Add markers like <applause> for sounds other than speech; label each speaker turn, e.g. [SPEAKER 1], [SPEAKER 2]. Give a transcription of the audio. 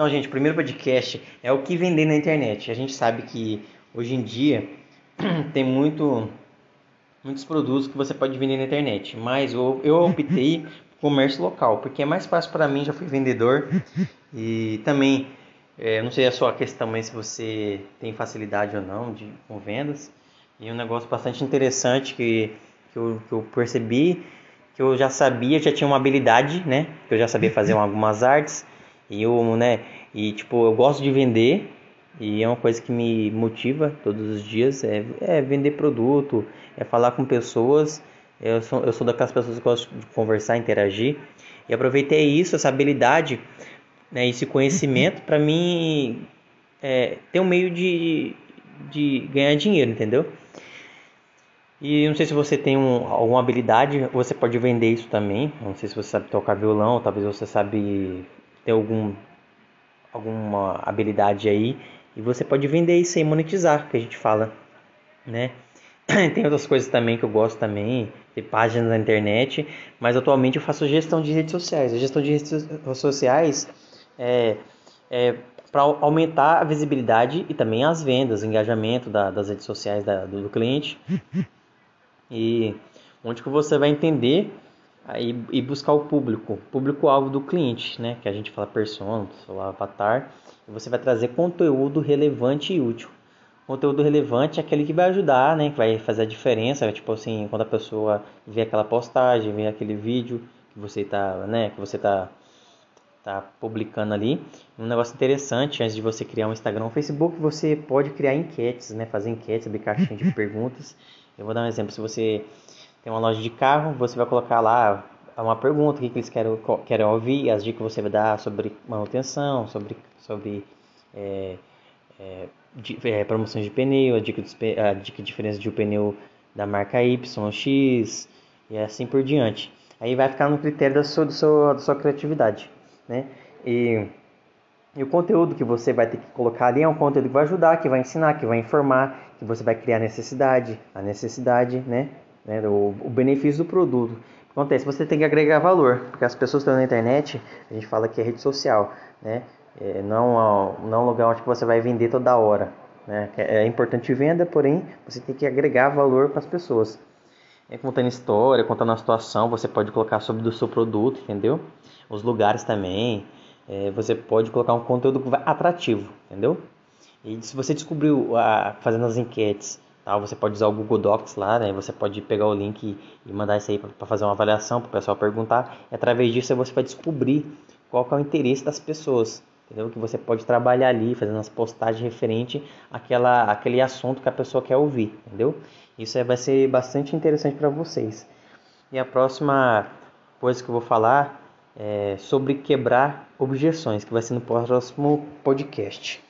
[SPEAKER 1] Então, gente, o primeiro podcast é o que vender na internet. A gente sabe que hoje em dia <clears throat> tem muito, muitos produtos que você pode vender na internet, mas eu, eu optei por comércio local, porque é mais fácil para mim, já fui vendedor e também, é, não sei a sua questão, mas se você tem facilidade ou não de, com vendas. E um negócio bastante interessante que, que, eu, que eu percebi, que eu já sabia, já tinha uma habilidade, né? Que eu já sabia fazer algumas artes. E eu, né? E tipo, eu gosto de vender. E é uma coisa que me motiva todos os dias. É, é vender produto, é falar com pessoas. Eu sou, eu sou daquelas pessoas que gostam de conversar, interagir. E aproveitei isso, essa habilidade, né, esse conhecimento <laughs> para mim é, ter um meio de, de ganhar dinheiro, entendeu? E não sei se você tem um, alguma habilidade, você pode vender isso também. Não sei se você sabe tocar violão, talvez você sabe algum, alguma habilidade aí. E você pode vender isso aí, monetizar, que a gente fala, né? <clears throat> Tem outras coisas também que eu gosto também, ter páginas na internet, mas atualmente eu faço gestão de redes sociais. A gestão de redes sociais é, é para aumentar a visibilidade e também as vendas, o engajamento da, das redes sociais da, do, do cliente <laughs> e onde que você vai entender aí e buscar o público, público-alvo do cliente, né? Que a gente fala persona, fala avatar, e você vai trazer conteúdo relevante e útil. Conteúdo relevante é aquele que vai ajudar, né? Que vai fazer a diferença, tipo assim, quando a pessoa vê aquela postagem, vê aquele vídeo que você tá, né? Que você tá tá publicando ali. Um negócio interessante, antes de você criar um Instagram ou Facebook, você pode criar enquetes, né? Fazer enquetes, abrir caixinha de <laughs> perguntas eu vou dar um exemplo. Se você tem uma loja de carro, você vai colocar lá uma pergunta, o que, que eles querem, querem ouvir, as dicas que você vai dar sobre manutenção, sobre, sobre é, é, de, é, promoções de pneu, a dica, a dica diferença de um pneu da marca Y, X e assim por diante. Aí vai ficar no critério da sua, da sua, da sua criatividade, né? E, e o conteúdo que você vai ter que colocar ali é um conteúdo que vai ajudar, que vai ensinar, que vai informar, que você vai criar necessidade, a necessidade, né? Né o, o benefício do produto. Acontece, você tem que agregar valor, porque as pessoas estão na internet, a gente fala que é rede social, né? É, não, não um lugar onde você vai vender toda hora. Né? É importante venda, porém você tem que agregar valor para as pessoas. É, contando história, contando a situação, você pode colocar sobre o seu produto, entendeu? Os lugares também. É, você pode colocar um conteúdo atrativo, entendeu? E se você descobriu a, fazendo as enquetes, tal, você pode usar o Google Docs lá, né? Você pode pegar o link e mandar isso aí para fazer uma avaliação para o pessoal perguntar. E através disso você vai descobrir qual é o interesse das pessoas, entendeu? Que você pode trabalhar ali, fazendo as postagens referente àquela, àquele assunto que a pessoa quer ouvir, entendeu? Isso vai ser bastante interessante para vocês. E a próxima coisa que eu vou falar é sobre quebrar objeções, que vai ser no próximo podcast.